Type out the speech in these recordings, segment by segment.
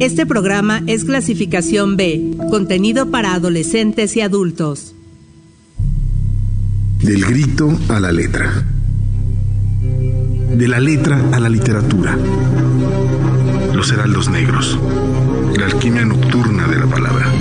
Este programa es clasificación B, contenido para adolescentes y adultos. Del grito a la letra. De la letra a la literatura. Los heraldos negros. La alquimia nocturna de la palabra.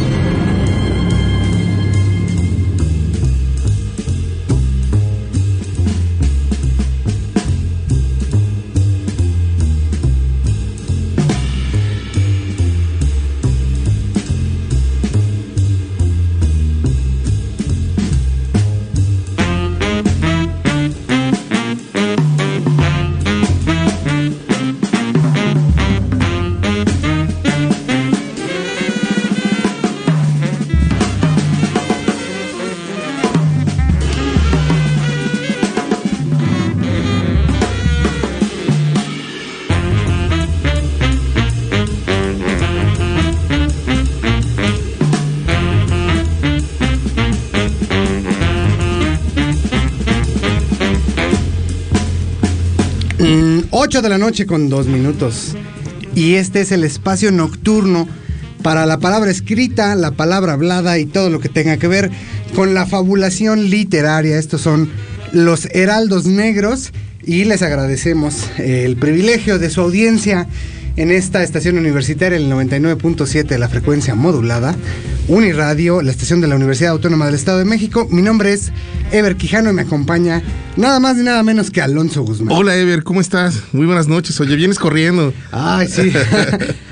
De la noche con dos minutos. Y este es el espacio nocturno para la palabra escrita, la palabra hablada y todo lo que tenga que ver con la fabulación literaria. Estos son los Heraldos Negros y les agradecemos el privilegio de su audiencia en esta estación universitaria, el 99.7 de la frecuencia modulada. Uniradio, la estación de la Universidad Autónoma del Estado de México. Mi nombre es Ever Quijano y me acompaña nada más y nada menos que Alonso Guzmán. Hola Ever, ¿cómo estás? Muy buenas noches. Oye, vienes corriendo. Ay, sí.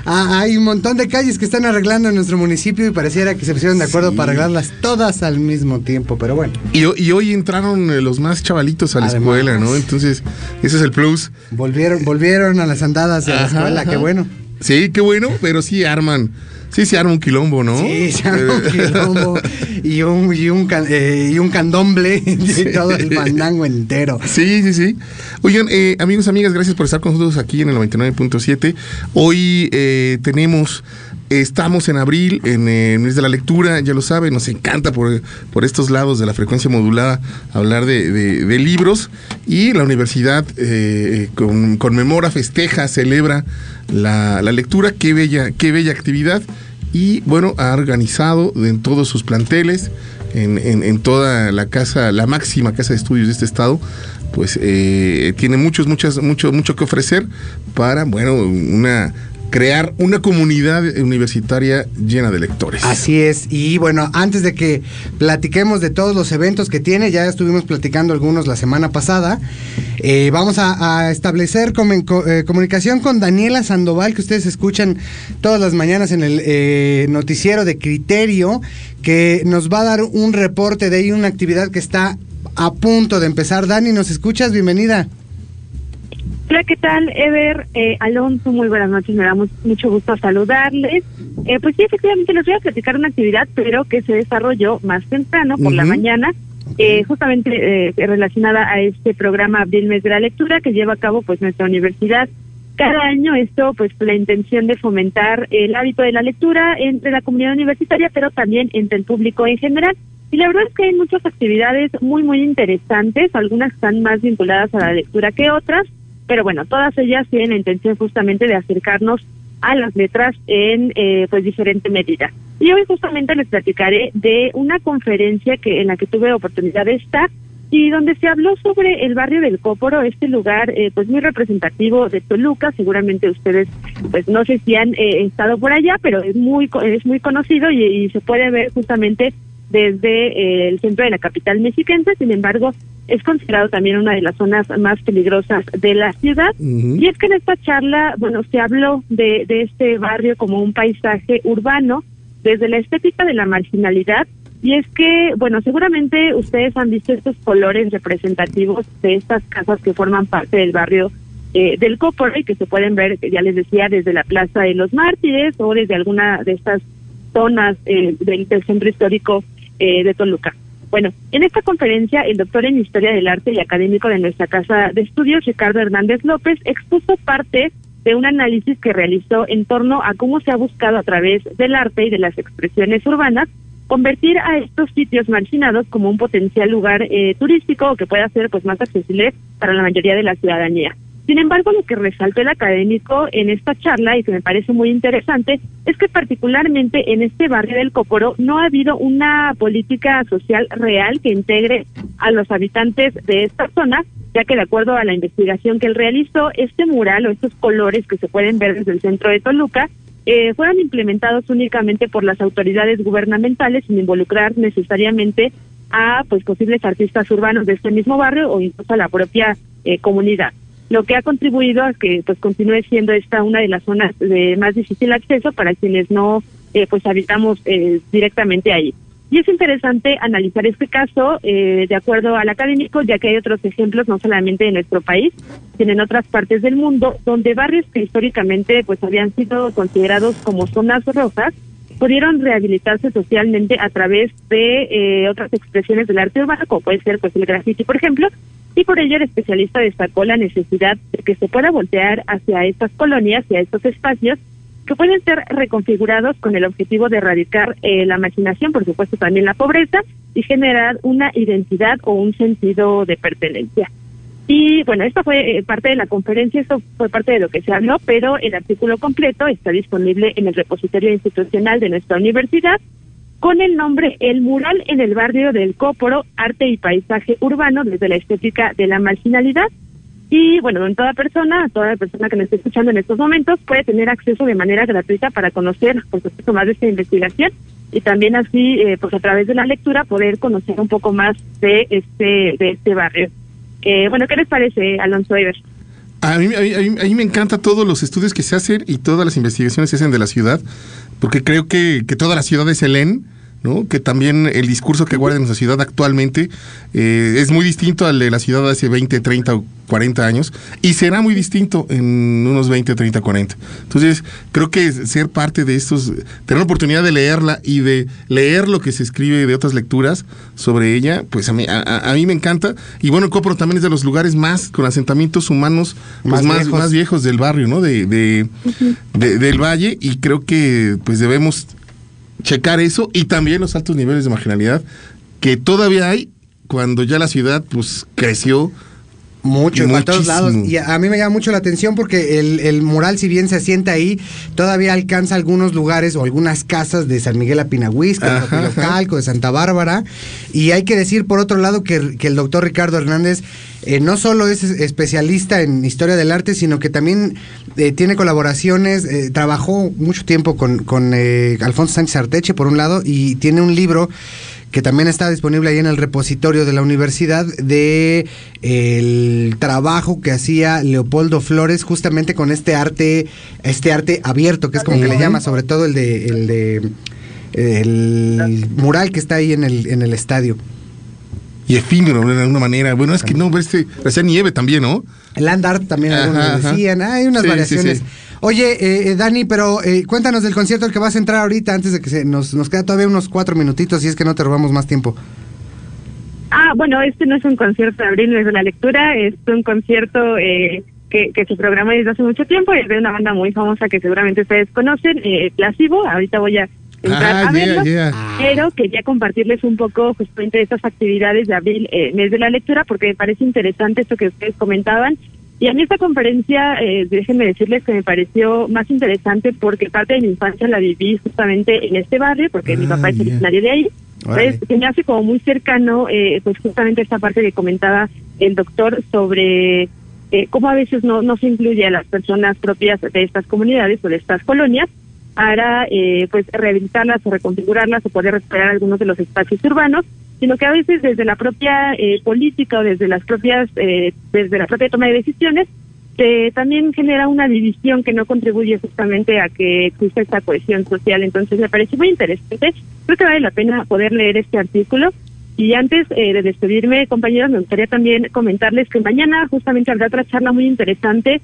Ah, hay un montón de calles que están arreglando en nuestro municipio y pareciera que se pusieron de acuerdo para arreglarlas todas al mismo tiempo, pero bueno. Y, hoy entraron eh, los más chavalitos a la escuela, ¿no? Entonces, ese es el plus. Volvieron, volvieron a las andadas de la escuela, qué bueno. Sí, qué bueno, pero sí arman Sí, se arma un quilombo, ¿no? Sí, se arma un quilombo y un, y un, eh, y un candomble y todo el fandango entero. Sí, sí, sí. Oigan, eh, amigos, amigas, gracias por estar con nosotros aquí en el 99.7. Hoy eh, tenemos Estamos en abril, en el mes de la lectura, ya lo saben, nos encanta por, por estos lados de la frecuencia modulada hablar de, libros y la universidad conmemora, festeja, celebra la, la, lectura, qué bella, qué bella actividad. Y bueno, ha organizado en todos sus planteles, en, en, toda la casa, la máxima casa de estudios de este estado, pues eh, tiene muchos, muchas, mucho, mucho que ofrecer para, bueno, una crear una comunidad universitaria llena de lectores. Así es. Y bueno, antes de que platiquemos de todos los eventos que tiene, ya estuvimos platicando algunos la semana pasada, eh, vamos a, establecer eh, comunicación con Daniela Sandoval, que ustedes escuchan todas las mañanas en el eh, noticiero de Criterio, que nos va a dar un reporte de ahí, una actividad que está a punto de empezar. Dani, ¿nos escuchas? Bienvenida. Hola, ¿qué tal, Ever? Eh, Alonso, muy buenas noches, me da mucho gusto saludarles. Eh, pues sí, efectivamente les voy a platicar una actividad, pero que se desarrolló más temprano, por la mañana, eh, justamente eh, relacionada a este programa Abril Mes de la Lectura que lleva a cabo pues nuestra universidad. Cada año esto, pues la intención de fomentar el hábito de la lectura entre la comunidad universitaria, pero también entre el público en general. Y la verdad es que hay muchas actividades muy, muy interesantes, algunas están más vinculadas a la lectura que otras, pero bueno, todas ellas tienen la intención justamente de acercarnos a las letras en eh, pues diferente medida. Y hoy justamente les platicaré de una conferencia que en la que tuve oportunidad de estar y donde se habló sobre el barrio del Cóporo, este lugar eh, pues muy representativo de Toluca, seguramente ustedes pues no sé si han eh, estado por allá, pero es muy es muy conocido y se puede ver justamente desde eh, el centro de la capital mexiquense, sin embargo, es considerado también una de las zonas más peligrosas de la ciudad. Y es que en esta charla, bueno, se habló de, de este barrio como un paisaje urbano, desde la estética de la marginalidad, y es que, bueno, seguramente ustedes han visto estos colores representativos de estas casas que forman parte del barrio eh, del Cóporo y que se pueden ver, ya les decía, desde la Plaza de los Mártires o desde alguna de estas zonas eh, del, centro histórico eh, de Toluca. Bueno, en esta conferencia, el doctor en Historia del Arte y académico de nuestra Casa de Estudios, Ricardo Hernández López, expuso parte de un análisis que realizó en torno a cómo se ha buscado a través del arte y de las expresiones urbanas convertir a estos sitios marginados como un potencial lugar eh, turístico que pueda ser pues más accesible para la mayoría de la ciudadanía. Sin embargo, lo que resaltó el académico en esta charla y que me parece muy interesante es que particularmente en este barrio del Cóporo no ha habido una política social real que integre a los habitantes de esta zona, ya que de acuerdo a la investigación que él realizó, este mural o estos colores que se pueden ver desde el centro de Toluca eh, fueron implementados únicamente por las autoridades gubernamentales sin involucrar necesariamente a pues posibles artistas urbanos de este mismo barrio o incluso a la propia eh, comunidad lo que ha contribuido a que pues continúe siendo esta una de las zonas de más difícil acceso para quienes no eh, pues habitamos eh, directamente ahí. Y es interesante analizar este caso eh, de acuerdo al académico, ya que hay otros ejemplos, no solamente en nuestro país, sino en otras partes del mundo, donde barrios que históricamente pues habían sido considerados como zonas rojas, pudieron rehabilitarse socialmente a través de otras expresiones del arte urbano, como puede ser pues el graffiti, por ejemplo, y por ello el especialista destacó la necesidad de que se pueda voltear hacia estas colonias y a estos espacios que pueden ser reconfigurados con el objetivo de erradicar eh, la marginación, por supuesto también la pobreza, y generar una identidad o un sentido de pertenencia. Y bueno, esto fue eh, parte de la conferencia, esto fue parte de lo que se habló, pero el artículo completo está disponible en el repositorio institucional de nuestra universidad con el nombre El mural en el barrio del Cóporo, arte y paisaje urbano desde la estética de la marginalidad. Y bueno, en toda persona, toda persona que nos esté escuchando en estos momentos puede tener acceso de manera gratuita para conocer, por supuesto, más de esta investigación y también así, eh, pues a través de la lectura, poder conocer un poco más de este de este barrio. Eh, bueno, ¿qué les parece, Alonso Iber? A mí, a, me encanta todos los estudios que se hacen y todas las investigaciones que se hacen de la ciudad, porque creo que, que toda la ciudad es Helen ¿no? que también el discurso que guarda en nuestra ciudad actualmente eh, es muy distinto al de la ciudad de hace 20, 30 o 40 años y será muy distinto en unos 20, 30, 40. Entonces, creo que ser parte de estos, tener la oportunidad de leerla y de leer lo que se escribe de otras lecturas sobre ella, pues a mí, a, mí me encanta. Y bueno, Copro también es de los lugares más con asentamientos humanos pues, más, más, viejos. del barrio, ¿no? De, de, del valle y creo que pues debemos checar eso y también los altos niveles de marginalidad que todavía hay cuando ya la ciudad pues creció mucho, en todos lados. Y a, mí me llama mucho la atención porque el, el, mural, si bien se asienta ahí, todavía alcanza algunos lugares o algunas casas de San Miguel Apinahuisca, de Calco, de Santa Bárbara. Y hay que decir, por otro lado, que, que el doctor Ricardo Hernández eh, no solo es especialista en historia del arte, sino que también eh, tiene colaboraciones, eh, trabajó mucho tiempo con, con Alfonso Sánchez Arteche, por un lado, y tiene un libro que también está disponible ahí en el repositorio de la universidad de el trabajo que hacía Leopoldo Flores justamente con este arte este arte abierto que es como que le llama sobre todo el de el de el mural que está ahí en el en el estadio. Y efímero de alguna manera. Bueno es que no este hacía nieve también no el land art también algunos decían hay unas variaciones Oye, eh, eh, Dani, pero eh, cuéntanos del concierto al que vas a entrar ahorita antes de que se nos, nos queda todavía unos cuatro minutitos y es que no te robamos más tiempo. Ah, bueno, este no es un concierto de abril, es de la lectura, es un concierto eh, que, que se programa desde hace mucho tiempo, es de una banda muy famosa que seguramente ustedes conocen, eh, Plasivo, ahorita voy a entrar ah, a verlo, pero quería compartirles un poco justamente de estas actividades de abril, eh, mes de la lectura, porque me parece interesante esto que ustedes comentaban, y a mí esta conferencia, eh, déjenme decirles que me pareció más interesante porque parte de mi infancia la viví justamente en este barrio, porque mi papá es ah, originario de ahí. Entonces, que me hace como muy cercano, eh, pues justamente esta parte que comentaba el doctor sobre eh, cómo a veces no, no se incluye a las personas propias de estas comunidades o de estas colonias para eh, pues rehabilitarlas o reconfigurarlas o poder recuperar algunos de los espacios urbanos sino que a veces desde la propia eh, política o desde las propias, eh, desde la propia toma de decisiones, se también genera una división que no contribuye justamente a que exista esta cohesión social. Entonces me parece muy interesante. Creo que vale la pena poder leer este artículo. Y antes eh, de despedirme, compañeros, me gustaría también comentarles que mañana justamente habrá otra charla muy interesante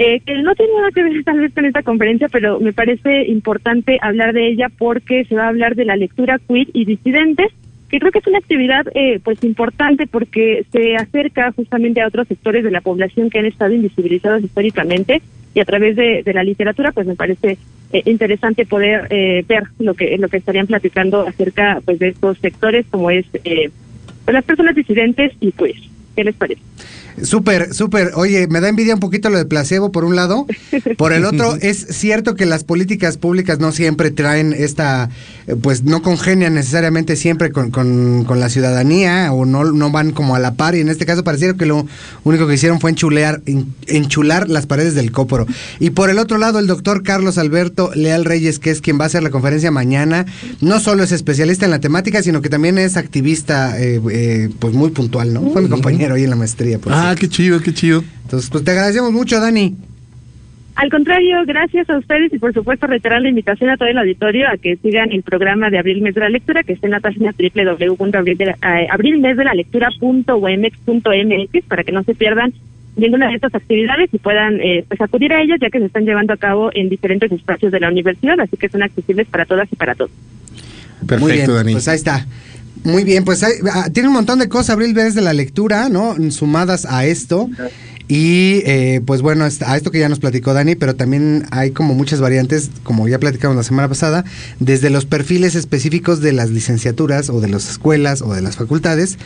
eh, que no tiene nada que ver tal vez con esta conferencia, pero me parece importante hablar de ella porque se va a hablar de la lectura queer y disidente que creo que es una actividad eh, pues importante porque se acerca justamente a otros sectores de la población que han estado invisibilizados históricamente y a través de, la literatura pues me parece eh, interesante poder eh, ver lo que lo que estarían platicando acerca pues de estos sectores como es pues, las personas disidentes y pues qué les parece Súper, súper. Oye, me da envidia un poquito lo de placebo por un lado. Por el otro, es cierto que las políticas públicas no siempre traen esta, eh, pues no congenian necesariamente siempre con, con, con la ciudadanía o no, no van como a la par. Y en este caso pareciera que lo único que hicieron fue enchulear, en- enchular las paredes del cóporo. Y por el otro lado, el doctor Carlos Alberto Leal Reyes, que es quien va a hacer la conferencia mañana, no solo es especialista en la temática, sino que también es activista, eh, eh, pues muy puntual, ¿no? Fue mi compañero ahí en la maestría. por Ah, cierto. qué chido, qué chido. Entonces, pues te agradecemos mucho, Dani. Al contrario, gracias a ustedes y por supuesto reiterar la invitación a todo el auditorio a que sigan el programa de Abril Mes de la Lectura que está en la página www.abrilmesdelalectura.wemex.mx para que no se pierdan ninguna de estas actividades y puedan eh, pues acudir a ellas ya que se están llevando a cabo en diferentes espacios de la universidad, así que son accesibles para todas y para todos. Perfecto, Muy bien, Dani. Pues ahí está. Muy bien, pues hay- ah, tiene un montón de cosas, Abril, desde la lectura, ¿no? Sumadas a esto. Y eh, pues bueno, a esto que ya nos platicó Dani, pero también hay como muchas variantes, como ya platicamos la semana pasada, desde los perfiles específicos de las licenciaturas o de las escuelas o de las facultades,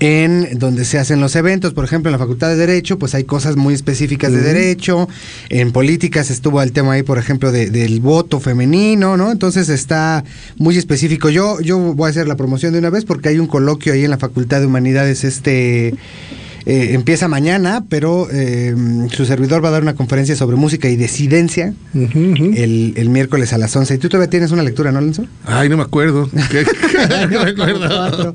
en donde se hacen los eventos. Por ejemplo, en la Facultad de Derecho, pues hay cosas muy específicas de derecho. En políticas estuvo el tema ahí, por ejemplo, de- del voto femenino, ¿no? Entonces está muy específico. Yo, yo voy a hacer la promoción de una vez porque hay un coloquio ahí en la Facultad de Humanidades, este. eh, empieza mañana, pero eh, su servidor va a dar una conferencia sobre música y disidencia el, el miércoles a las 11. ¿Y tú todavía tienes una lectura, no, Alonso? Ay, no me acuerdo. ¿Qué? no me acuerdo.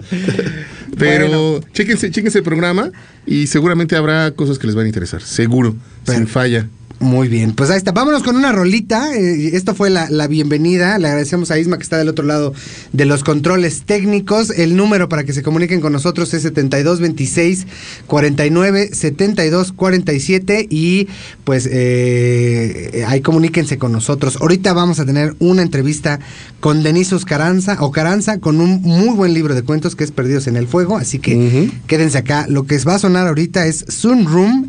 Pero Bueno. chéquense, chéquense el programa y seguramente habrá cosas que les van a interesar. Seguro, Pero- sin falla. Muy bien, pues ahí está. Vámonos con una rolita. Eh, esto fue la, la bienvenida. Le agradecemos a Isma que está del otro lado de los controles técnicos. El número para que se comuniquen con nosotros es 7226 49 72 47 y pues eh, ahí comuníquense con nosotros. Ahorita vamos a tener una entrevista con Denise Oscaranza o Caranza con un muy buen libro de cuentos que es Perdidos en el Fuego. Así que quédense acá. Lo que va a sonar ahorita es Sunroom.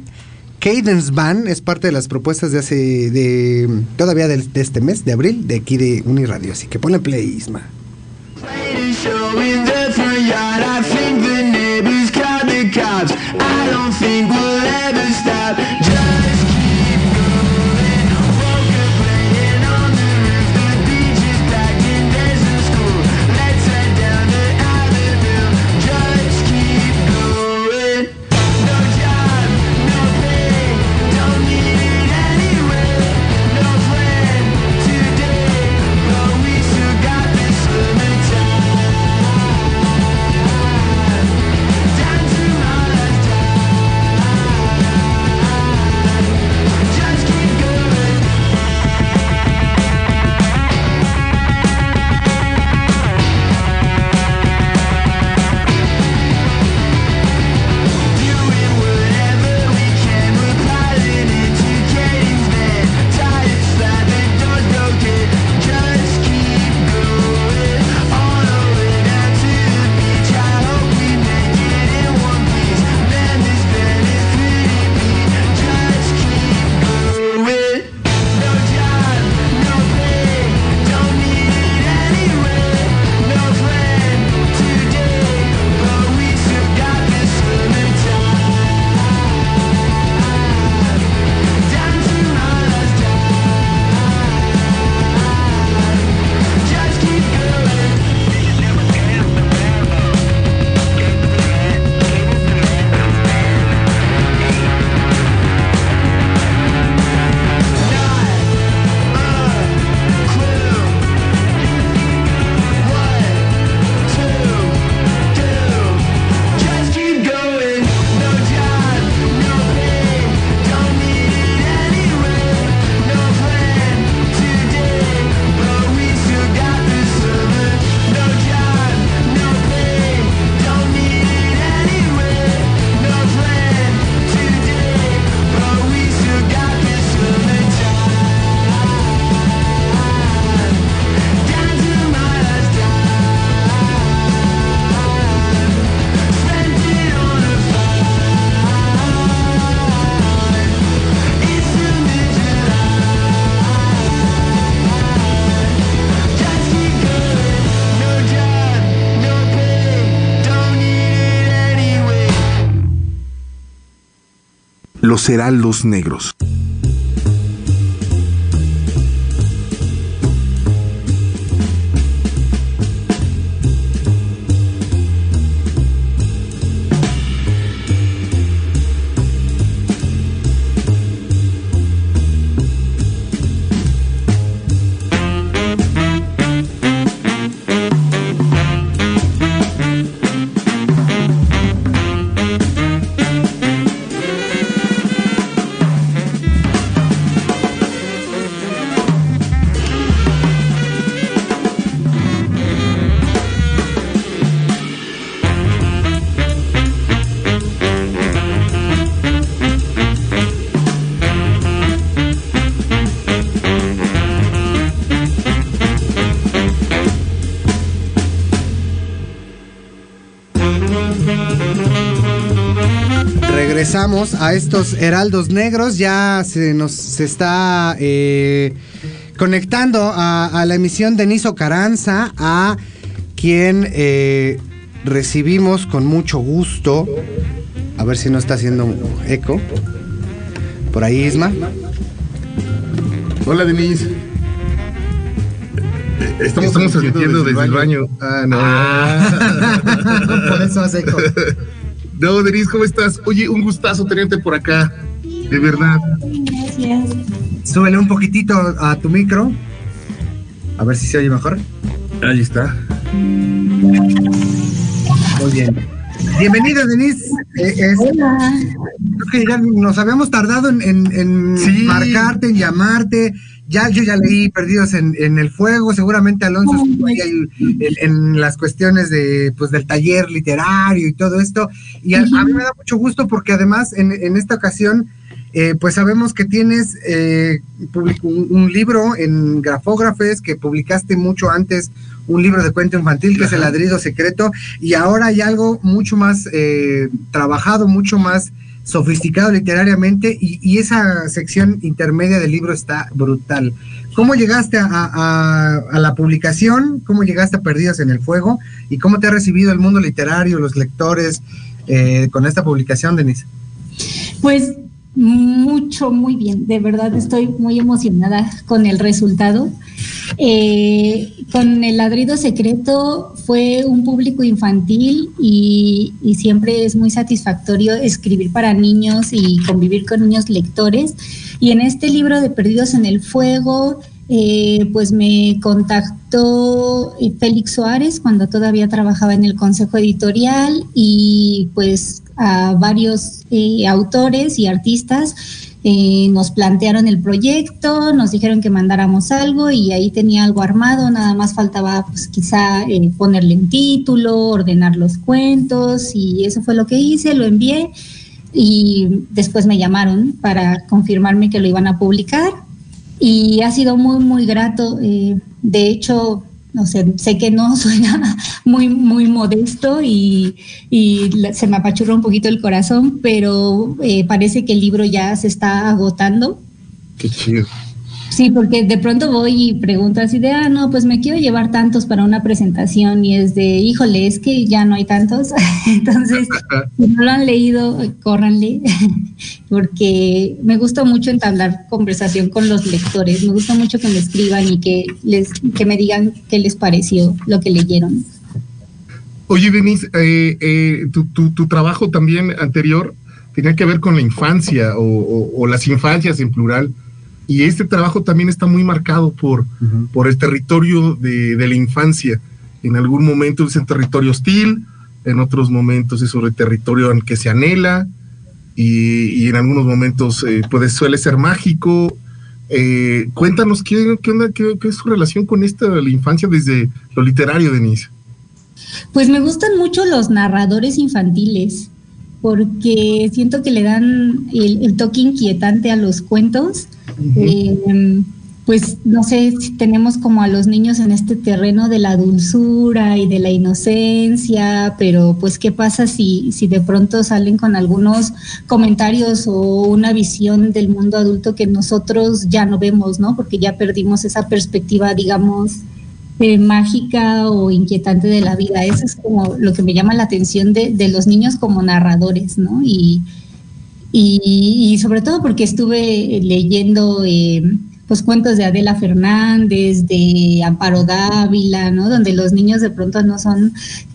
Cadence Band es parte de las propuestas de hace, de todavía de, este mes, de abril, de aquí de Uniradio. Así que ponle play, Isma. Los heraldos negros. A estos heraldos negros. Ya se nos se está eh, conectando a, a la emisión de Niso Caranza, a quien eh, recibimos con mucho gusto. A ver si no está haciendo eco. Por ahí, Isma. Hola, Denise. Estamos, transmitiendo desde el baño. Ah, no. Por eso hace eco. No, Denise, ¿cómo estás? Oye, un gustazo tenerte por acá. De verdad. Gracias. Súbele un poquitito a tu micro. A ver si se oye mejor. Ahí está. Muy bien. Bienvenida, Denise. Eh, es- Hola. creo que ya nos habíamos tardado en, en- en Sí. marcarte, en llamarte. Ya, yo ya leí Perdidos en, en el Fuego. Seguramente Alonso Ay, estuvo ahí en, en- las cuestiones de, pues, del taller literario y todo esto. Y a, a mí me da mucho gusto porque además en, en esta ocasión, eh, pues sabemos que tienes eh, un libro en Grafógrafes que publicaste mucho antes, un libro de cuento infantil que es El ladrido secreto. Y ahora hay algo mucho más eh, trabajado, mucho más sofisticado literariamente y, y esa sección intermedia del libro está brutal. ¿Cómo llegaste a, la publicación? ¿Cómo llegaste a Perdidos en el Fuego? ¿Y cómo te ha recibido el mundo literario, los lectores eh, con esta publicación, Denise? Pues mucho, muy bien. De verdad estoy muy emocionada con el resultado. Eh, con el ladrido secreto fue un público infantil y, siempre es muy satisfactorio escribir para niños y convivir con niños lectores. Y en este libro de Perdidos en el Fuego, eh, pues me contactó Félix Suárez cuando todavía trabajaba en el consejo editorial y pues a varios eh, autores y artistas eh, nos plantearon el proyecto, nos dijeron que mandáramos algo y ahí tenía algo armado, nada más faltaba pues quizá eh, ponerle un título, ordenar los cuentos y eso fue lo que hice, lo envié y después me llamaron para confirmarme que lo iban a publicar y ha sido muy, muy grato. de hecho, no sé, sé que no suena muy, muy modesto y, se me apachurra un poquito el corazón, pero eh, parece que el libro ya se está agotando. Qué chido. Sí, porque de pronto voy y pregunto así de, ah, no, pues me quiero llevar tantos para una presentación y es de, híjole, es que ya no hay tantos. Entonces, si no lo han leído, córranle, porque me gusta mucho entablar conversación con los lectores, me gusta mucho que me escriban y que, les, que me digan qué les pareció lo que leyeron. Oye, Denise, eh, eh, tu, tu- tu trabajo también anterior tenía que ver con la infancia o, o- o las infancias en plural. Y este trabajo también está muy marcado por, por el territorio de, de la infancia. En algún momento es un territorio hostil, en otros momentos es un territorio en que se anhela y, y en algunos momentos eh, puede, suele ser mágico. Eh, cuéntanos qué, qué, onda, qué, qué es su relación con esta la infancia desde lo literario, Denise. Pues me gustan mucho los narradores infantiles, porque siento que le dan el, el toque inquietante a los cuentos. Eh, pues no sé si tenemos como a los niños en este terreno de la dulzura y de la inocencia, pero pues qué pasa si, si de pronto salen con algunos comentarios o una visión del mundo adulto que nosotros ya no vemos, ¿no? Porque ya perdimos esa perspectiva, digamos, mágica o inquietante de la vida. Eso es como lo que me llama la atención de, los niños como narradores, ¿no? Y, sobre todo porque estuve leyendo eh, pues cuentos de Adela Fernández, de Amparo Dávila, ¿no? Donde los niños de pronto no son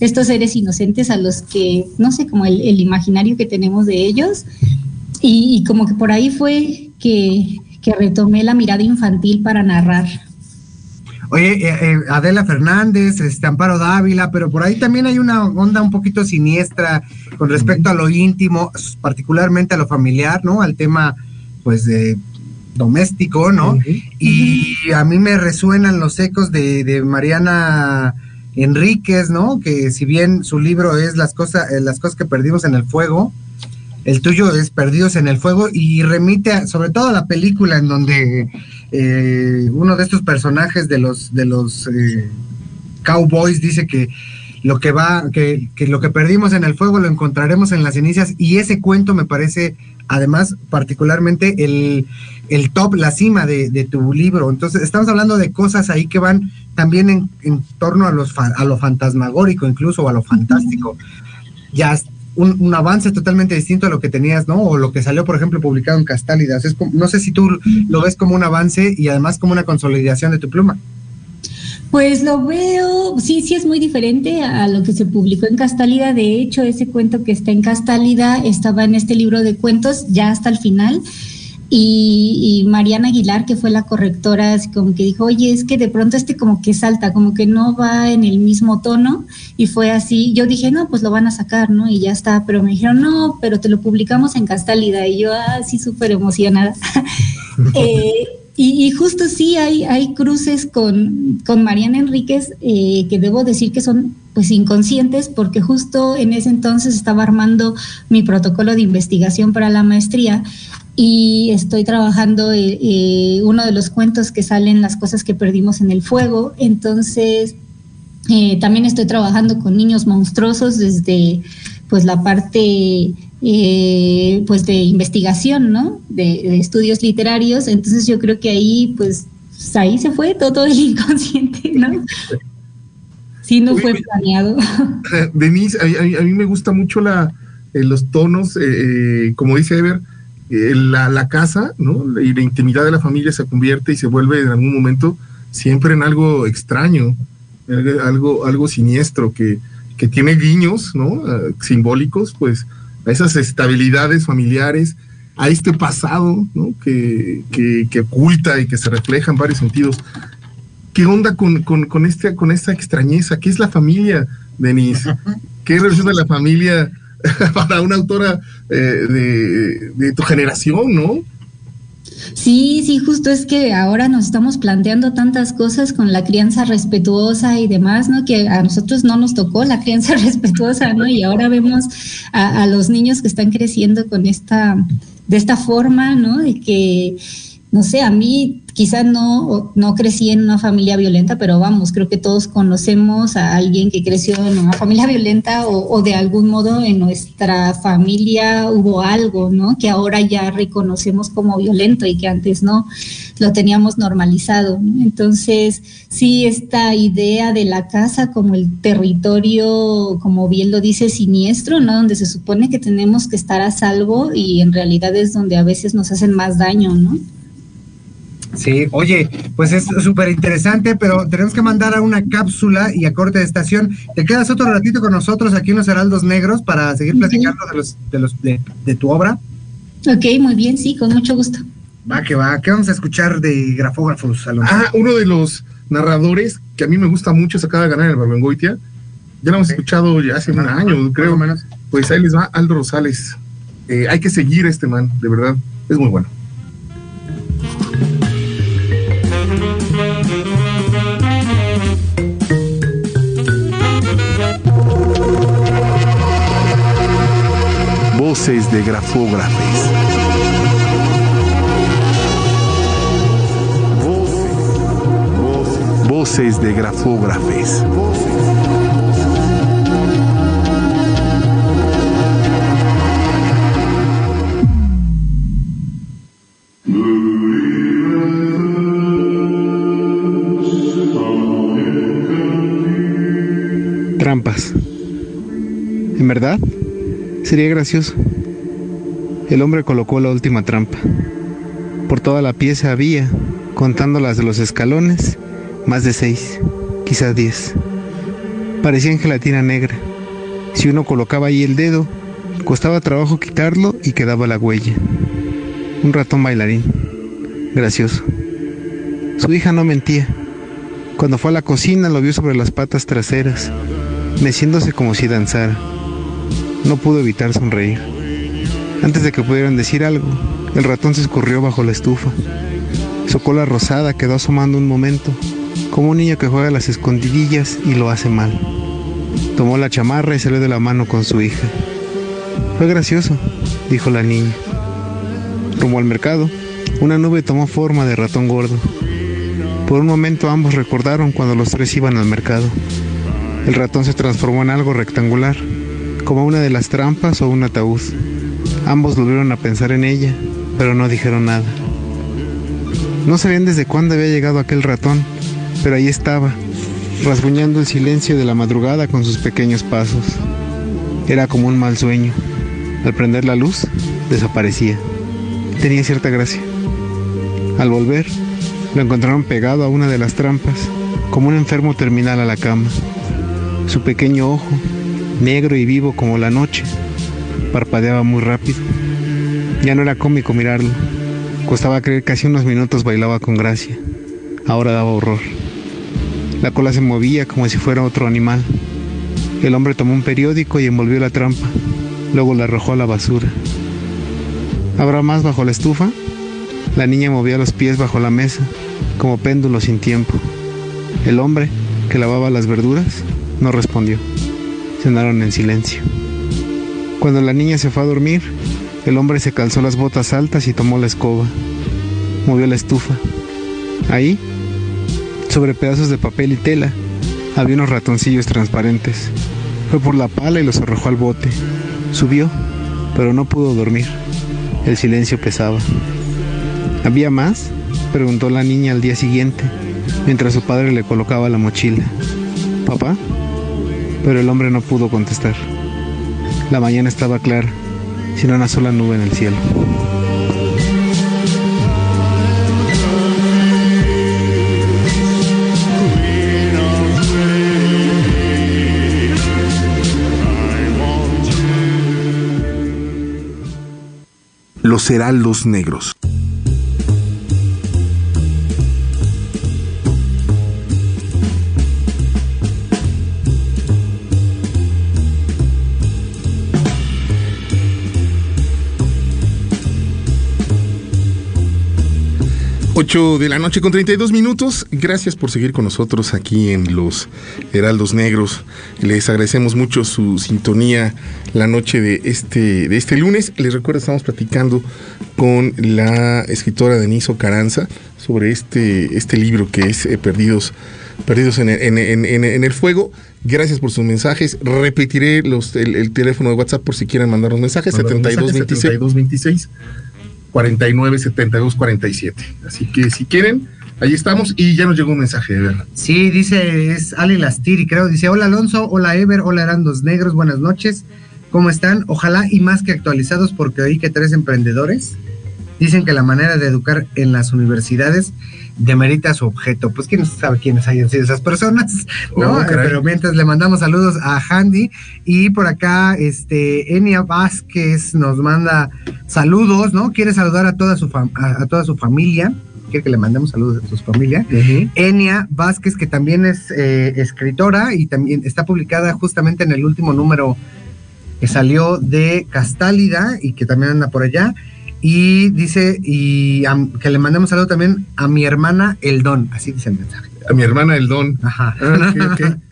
estos seres inocentes a los que, no sé, como el, imaginario que tenemos de ellos. Y, como que por ahí fue que retomé la mirada infantil para narrar. Oye, eh, eh, Adela Fernández, este Amparo Dávila, pero por ahí también hay una onda un poquito siniestra con respecto a lo íntimo, particularmente a lo familiar, ¿no? Al tema, pues, de doméstico, ¿no? Y a mí me resuenan los ecos de, de Mariana Enríquez, ¿no? Que si bien su libro es las cosas, eh, las cosas que perdimos en el fuego, el tuyo es Perdidos en el Fuego y remite a- sobre todo a la película en donde eh, uno de estos personajes de los de los eh, cowboys dice que lo que va que, que lo que perdimos en el fuego lo encontraremos en las cenizas y ese cuento me parece además particularmente el, el top la cima de, de tu libro. Entonces estamos hablando de cosas ahí que van también en, en torno a los a lo fantasmagórico incluso o a lo fantástico. Ya un, un avance totalmente distinto a lo que tenías, ¿no? O lo que salió, por ejemplo, publicado en Castálidas. No sé si tú lo ves como un avance y además como una consolidación de tu pluma. Pues lo veo, sí, sí es muy diferente a lo que se publicó en Castálida. De hecho, ese cuento que está en Castálida estaba en este libro de cuentos ya hasta el final. Y, Mariana Aguilar, que fue la correctora, así como que dijo, oye, es que de pronto este como que salta, como que no va en el mismo tono. Y fue así, yo dije, no, pues lo van a sacar, ¿no? Y ya está, pero me dijeron, no, pero te lo publicamos en Castálida. Y yo, ah, sí, súper emocionada. Eh, y, y justo sí hay, hay cruces con, con Mariana Enríquez eh, que debo decir que son pues inconscientes porque justo en ese entonces estaba armando mi protocolo de investigación para la maestría y estoy trabajando eh, eh, uno de los cuentos que salen las cosas que perdimos en el fuego entonces eh, también estoy trabajando con niños monstruosos desde pues la parte pues de investigación, ¿no? De, de, estudios literarios. Entonces yo creo que ahí pues ahí se fue todo el inconsciente, ¿no? Sí, no fue planeado. Denise, a, a, a, mí me gusta mucho la, los tonos, como dice Ever, eh, la, la, casa, ¿no? Y la intimidad de la familia se convierte y se vuelve en algún momento siempre en algo extraño, algo, algo siniestro que, que tiene guiños, ¿no? Uh, simbólicos, pues, a esas estabilidades familiares, a este pasado, ¿no? Que, que, que oculta y que se refleja en varios sentidos. ¿Qué onda con, con, con, este, con esta extrañeza? ¿Qué es la familia, Denise? ¿Qué representa la familia para una autora eh, de, tu generación, no? Sí, sí, justo es que ahora nos estamos planteando tantas cosas con la crianza respetuosa y demás, ¿no? Que a nosotros no nos tocó la crianza respetuosa, ¿no? Y ahora vemos a, a los niños que están creciendo con esta, de esta forma, ¿no? De que, no sé, a mí quizá no, no crecí en una familia violenta, pero vamos, creo que todos conocemos a alguien que creció en una familia violenta o, o, de algún modo en nuestra familia hubo algo, ¿no? Que ahora ya reconocemos como violento y que antes no lo teníamos normalizado. ¿no? Entonces, sí, esta idea de la casa como el territorio, como bien lo dice, siniestro, ¿no? Donde se supone que tenemos que estar a salvo y en realidad es donde a veces nos hacen más daño, ¿no? Sí, oye, pues es súper interesante, pero tenemos que mandar a una cápsula y a corte de estación. ¿Te quedas otro ratito con nosotros aquí en los Heraldos Negros para seguir platicando de, los, de, los, de, de tu obra? Ok, muy bien, sí, con mucho gusto. Va, que va. ¿Qué vamos a escuchar de grafógrafos, Alonso? Ah, uno de los narradores que a mí me gusta mucho, se acaba de ganar en el Barbengoitia. Ya lo hemos okay. escuchado ya hace un año, creo. Menos. Pues ahí les va Aldo Rosales. Eh, hay que seguir a este man, de verdad. Es muy bueno. Voces de grafógrafes. Voces, de grafógrafes. Trampas. ¿En verdad? Sería gracioso. El hombre colocó la última trampa. Por toda la pieza había, contando las de los escalones, más de seis, quizás diez. Parecían gelatina negra. Si uno colocaba ahí el dedo, costaba trabajo quitarlo y quedaba la huella. Un ratón bailarín. Gracioso. Su hija no mentía. Cuando fue a la cocina lo vio sobre las patas traseras, meciéndose como si danzara. No pudo evitar sonreír. Antes de que pudieran decir algo, el ratón se escurrió bajo la estufa. Su cola rosada quedó asomando un momento, como un niño que juega las escondidillas y lo hace mal. Tomó la chamarra y salió de la mano con su hija. Fue gracioso, dijo la niña. Rumbo al mercado, una nube tomó forma de ratón gordo. Por un momento ambos recordaron cuando los tres iban al mercado. El ratón se transformó en algo rectangular, como una de las trampas o un ataúd. Ambos volvieron a pensar en ella, pero no dijeron nada. No sabían desde cuándo había llegado aquel ratón, pero ahí estaba, rasguñando el silencio de la madrugada con sus pequeños pasos. Era como un mal sueño. Al prender la luz, desaparecía. Tenía cierta gracia. Al volver, lo encontraron pegado a una de las trampas, como un enfermo terminal a la cama. Su pequeño ojo, negro y vivo como la noche, parpadeaba muy rápido. Ya no era cómico mirarlo. Costaba creer que hace unos minutos bailaba con gracia. Ahora daba horror. La cola se movía como si fuera otro animal. El hombre tomó un periódico y envolvió la trampa. Luego la arrojó a la basura. ¿Habrá más bajo la estufa? La niña movía los pies bajo la mesa, como péndulo sin tiempo. El hombre, que lavaba las verduras, no respondió. Cenaron en silencio. Cuando la niña se fue a dormir, el hombre se calzó las botas altas y tomó la escoba. Movió la estufa. Ahí, sobre pedazos de papel y tela, había unos ratoncillos transparentes. Fue por la pala y los arrojó al bote. Subió, pero no pudo dormir. El silencio pesaba. ¿Había más? preguntó la niña al día siguiente, mientras su padre le colocaba la mochila. ¿Papá? Pero el hombre no pudo contestar. La mañana estaba clara, sin una sola nube en el cielo. Los heraldos negros. Ocho de la noche con 32 minutos. Gracias por seguir con nosotros aquí en Los Heraldos Negros. Les agradecemos mucho su sintonía la noche de este, de este lunes. Les recuerdo, estamos platicando con la escritora Denise Caranza sobre este, este libro que es eh, Perdidos, Perdidos en el, en- en- en- el Fuego. Gracias por sus mensajes. Repetiré los, el, el teléfono de WhatsApp por si quieren mandar los mensajes. 7226. 7226 49 72 47. Así que si quieren, ahí estamos y ya nos llegó un mensaje, de verdad. Sí, dice, es Ali Lastiri, creo. Dice, hola Alonso, hola Ever, hola Herandos Negros, buenas noches. ¿Cómo están? Ojalá y más que actualizados porque oí que tres emprendedores dicen que la manera de educar en las universidades demerita su objeto. Pues quién sabe quiénes hayan sido esas personas, ¿no? Oh. Pero mientras le mandamos saludos a Handy y por acá, este, Enia Vázquez nos manda saludos, ¿no? Quiere saludar a toda su, fam- a, a toda su familia. Quiere que le mandemos saludos a su familia. Enia Vázquez, que también es eh, escritora y también está publicada justamente en el último número que salió de Castálida y que también anda por allá. Y dice y que le mandemos saludo también a mi hermana Eldón, así dice el mensaje. A mi hermana El Don. Ajá. Ah.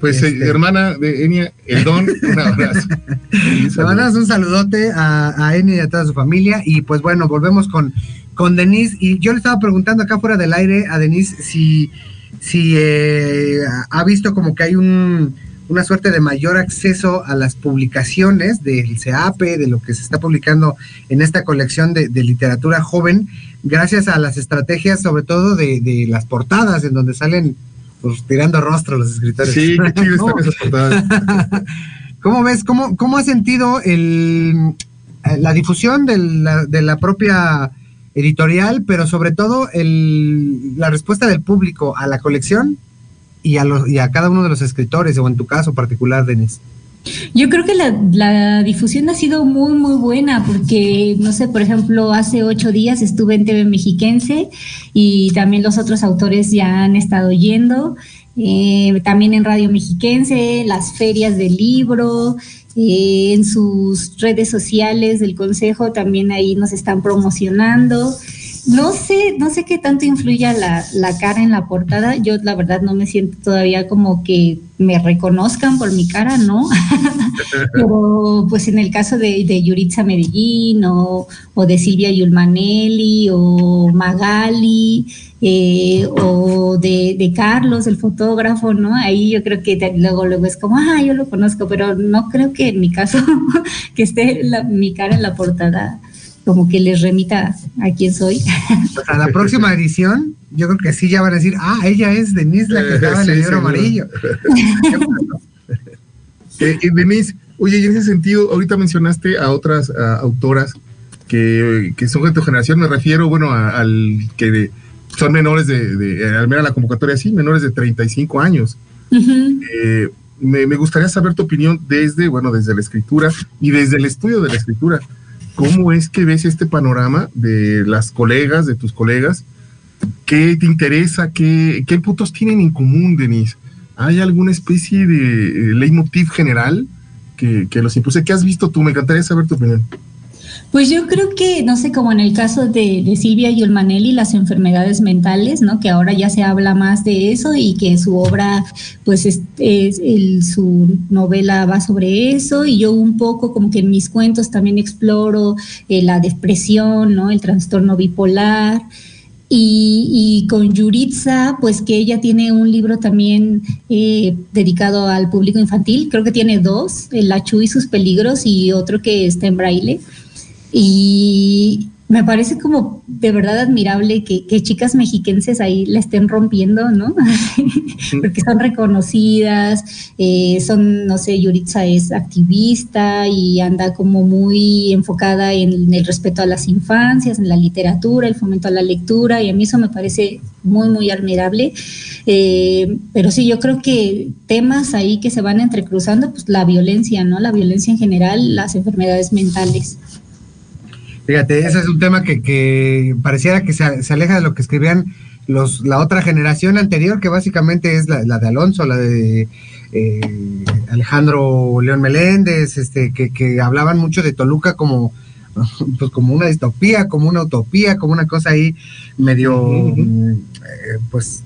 Pues eh, Este. hermana de Enia El Don, un abrazo. Le mandamos un saludote a, a Enia y a toda su familia. Y pues bueno, volvemos con, con Denise. Y yo le estaba preguntando acá fuera del aire a Denise si, si eh, ha visto como que hay un, una suerte de mayor acceso a las publicaciones del CEAPE, de lo que se está publicando en esta colección de, de literatura joven, gracias a las estrategias, sobre todo de, de las portadas, en donde salen pues, tirando rostro los escritores. Sí, qué chido están esas portadas. ¿Cómo ves? ¿Cómo, cómo has sentido el, eh, la difusión de la, de la propia editorial, pero sobre todo el, la respuesta del público a la colección y a, los, y a cada uno de los escritores, o en tu caso particular, Denis? Yo creo que la, la, difusión ha sido muy, muy buena porque, no sé, por ejemplo, hace ocho días estuve en TV Mexiquense y también los otros autores ya han estado yendo. Eh, también en Radio Mexiquense, las ferias del libro, eh, en sus redes sociales del Consejo también ahí nos están promocionando. No sé, no sé qué tanto influye la, la, cara en la portada. Yo la verdad no me siento todavía como que me reconozcan por mi cara, ¿no? Pero pues en el caso de, de Yuritza Medellín o, o, de Silvia Yulmanelli o Magali eh, o de, de, Carlos, el fotógrafo, ¿no? Ahí yo creo que luego, luego es como, ah, yo lo conozco, pero no creo que en mi caso que esté mi cara en la portada como que les remita a quién soy. A la próxima edición, yo creo que sí ya van a decir, ah, ella es Denise la que estaba en el libro amarillo. eh, Denise, oye, y en ese sentido, ahorita mencionaste a otras a, autoras que, que, son de tu generación, me refiero, bueno, a, al que de, son menores de, de, al menos la convocatoria, sí, menores de 35 años. Uh -huh. eh, me, me gustaría saber tu opinión desde, bueno, desde la escritura y desde el estudio de la escritura. ¿Cómo es que ves este panorama de las colegas, de tus colegas? ¿Qué te interesa? ¿Qué, qué puntos tienen en común, Denise? ¿Hay alguna especie de leitmotiv general que, que los impulse? ¿Qué has visto tú? Me encantaría saber tu opinión. Pues yo creo que, no sé, como en el caso de, Silvia Yulmanelli, las enfermedades mentales, ¿no? Que ahora ya se habla más de eso y que su obra, pues es, el, su novela va sobre eso y yo un poco como que en mis cuentos también exploro eh, la depresión, ¿no? El trastorno bipolar. Y, y, con Yuritza, pues que ella tiene un libro también eh, dedicado al público infantil, creo que tiene dos, El Achú y sus peligros y otro que está en braille. Y me parece como de verdad admirable que, chicas mexiquenses ahí la estén rompiendo, ¿no? Porque son reconocidas, eh, son, no sé, Yuritza es activista y anda como muy enfocada en el respeto a las infancias, en la literatura, el fomento a la lectura, y a mí eso me parece muy, muy admirable. Eh, pero sí, yo creo que temas ahí que se van entrecruzando, pues la violencia, ¿no? La violencia en general, las enfermedades mentales. Fíjate, ese es un tema que, que pareciera que se, se, aleja de lo que escribían los, la otra generación anterior, que básicamente es la, la de Alonso, la de eh, Alejandro León Meléndez, este, que, que, hablaban mucho de Toluca como, pues como una distopía, como una utopía, como una cosa ahí medio, uh -huh. eh, pues,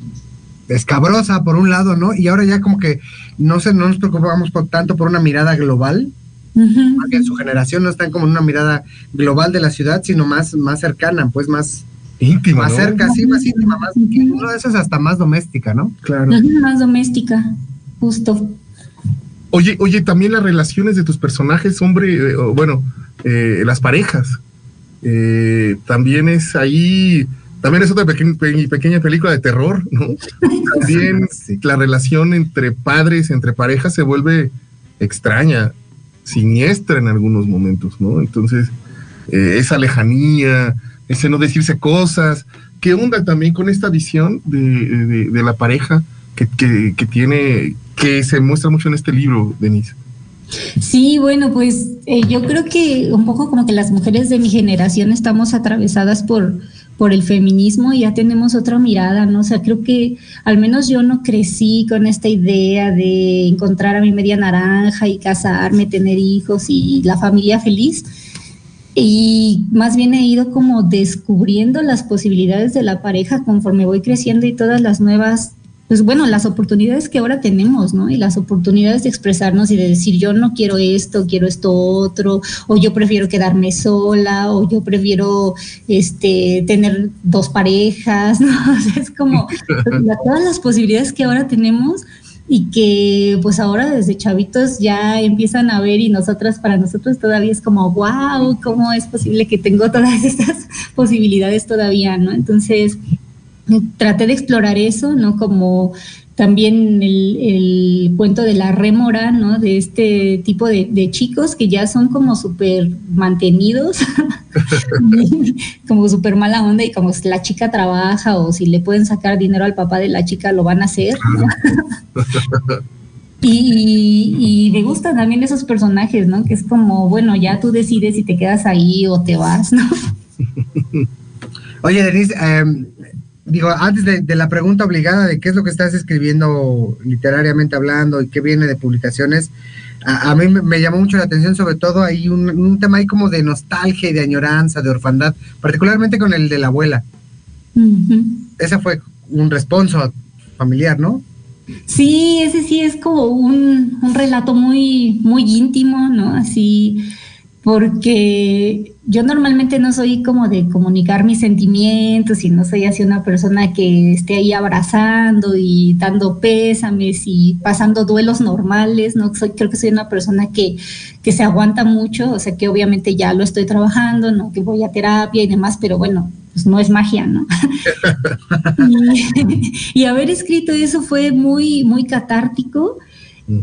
escabrosa por un lado, ¿no? Y ahora ya como que no, se, no nos preocupamos por, tanto por una mirada global, Uh -huh. Más bien su generación no están como en una mirada global de la ciudad, sino más, más cercana, pues más íntima. Más ¿no? cerca, sí, más íntima, más, uh -huh. uno de esos hasta más doméstica, ¿no? Claro. Más doméstica, justo. Oye, oye, también las relaciones de tus personajes, hombre, eh, bueno, eh, las parejas. Eh, también es ahí, también es otra peque pequeña película de terror, ¿no? También sí. la relación entre padres, entre parejas se vuelve extraña siniestra en algunos momentos, ¿no? Entonces, eh, esa lejanía, ese no decirse cosas, ¿qué onda también con esta visión de, de, la pareja que, que, que, tiene, que se muestra mucho en este libro, Denise? Sí, bueno, pues eh, yo creo que un poco como que las mujeres de mi generación estamos atravesadas por, por el feminismo y ya tenemos otra mirada, ¿no? O sea, creo que al menos yo no crecí con esta idea de encontrar a mi media naranja y casarme, tener hijos y la familia feliz. Y más bien he ido como descubriendo las posibilidades de la pareja conforme voy creciendo y todas las nuevas pues bueno, las oportunidades que ahora tenemos, ¿no? Y las oportunidades de expresarnos y de decir, yo no quiero esto, quiero esto otro, o yo prefiero quedarme sola, o yo prefiero este, tener dos parejas, ¿no? O sea, es como todas las posibilidades que ahora tenemos y que pues ahora desde chavitos ya empiezan a ver y nosotras, para nosotros todavía es como, wow, ¿cómo es posible que tengo todas estas posibilidades todavía, ¿no? Entonces, traté de explorar eso, ¿no? Como también el, el cuento de la rémora, ¿no? De este tipo de, de chicos que ya son como súper mantenidos, como súper mala onda y como si la chica trabaja o si le pueden sacar dinero al papá de la chica lo van a hacer. Y, y me gustan también esos personajes, ¿no? Que es como, bueno, ya tú decides si te quedas ahí o te vas, ¿no? Oye, Denise, em, digo, antes de, de la pregunta obligada de qué es lo que estás escribiendo literariamente hablando y qué viene de publicaciones, a, a mí me, me llamó mucho la atención, sobre todo hay un, un tema ahí como de nostalgia y de añoranza, de orfandad, particularmente con el de la abuela. Ujú. Ese fue un responso familiar, ¿no? Sí, ese sí es como un, un relato muy, muy íntimo, ¿no? Así, porque yo normalmente no soy como de comunicar mis sentimientos y no soy así una persona que esté ahí abrazando y dando pésames y pasando duelos normales, ¿no? Soy, creo que soy una persona que, que se aguanta mucho, o sea que obviamente ya lo estoy trabajando, ¿no? Que voy a terapia y demás, pero bueno, pues no es magia, ¿no? y, y haber escrito eso fue muy, muy catártico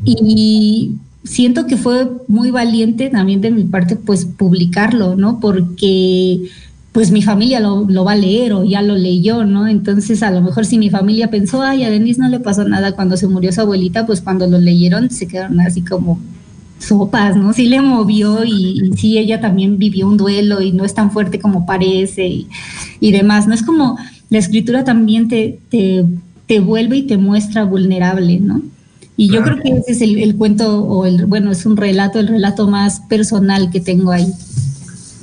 y siento que fue muy valiente también de mi parte, pues publicarlo, ¿no? Porque pues mi familia lo, va a leer o ya lo leyó, ¿no? Entonces a lo mejor si mi familia pensó, ay, a Denise no le pasó nada cuando se murió su abuelita, pues cuando lo leyeron se quedaron así como sopas, ¿no? Sí le movió y, y sí ella también vivió un duelo y no es tan fuerte como parece y, y demás, ¿no? Es como la escritura también te, te, te vuelve y te muestra vulnerable, ¿no? Y yo creo que ese es el, el, cuento, o el, bueno, es un relato, el relato más personal que tengo ahí.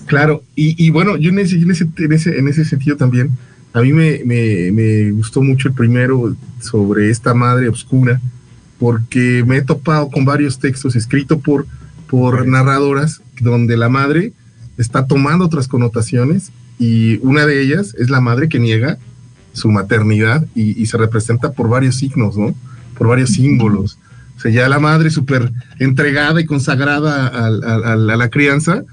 Claro, y, y bueno, yo en ese, en, ese, en, ese, en ese sentido también, a mí me, me, me, gustó mucho el primero sobre esta madre oscura, porque me he topado con varios textos escritos por, por narradoras donde la madre está tomando otras connotaciones y una de ellas es la madre que niega su maternidad y, y se representa por varios signos, ¿no? Por varios símbolos. O sea, ya la madre súper entregada y consagrada a, a, a, la crianza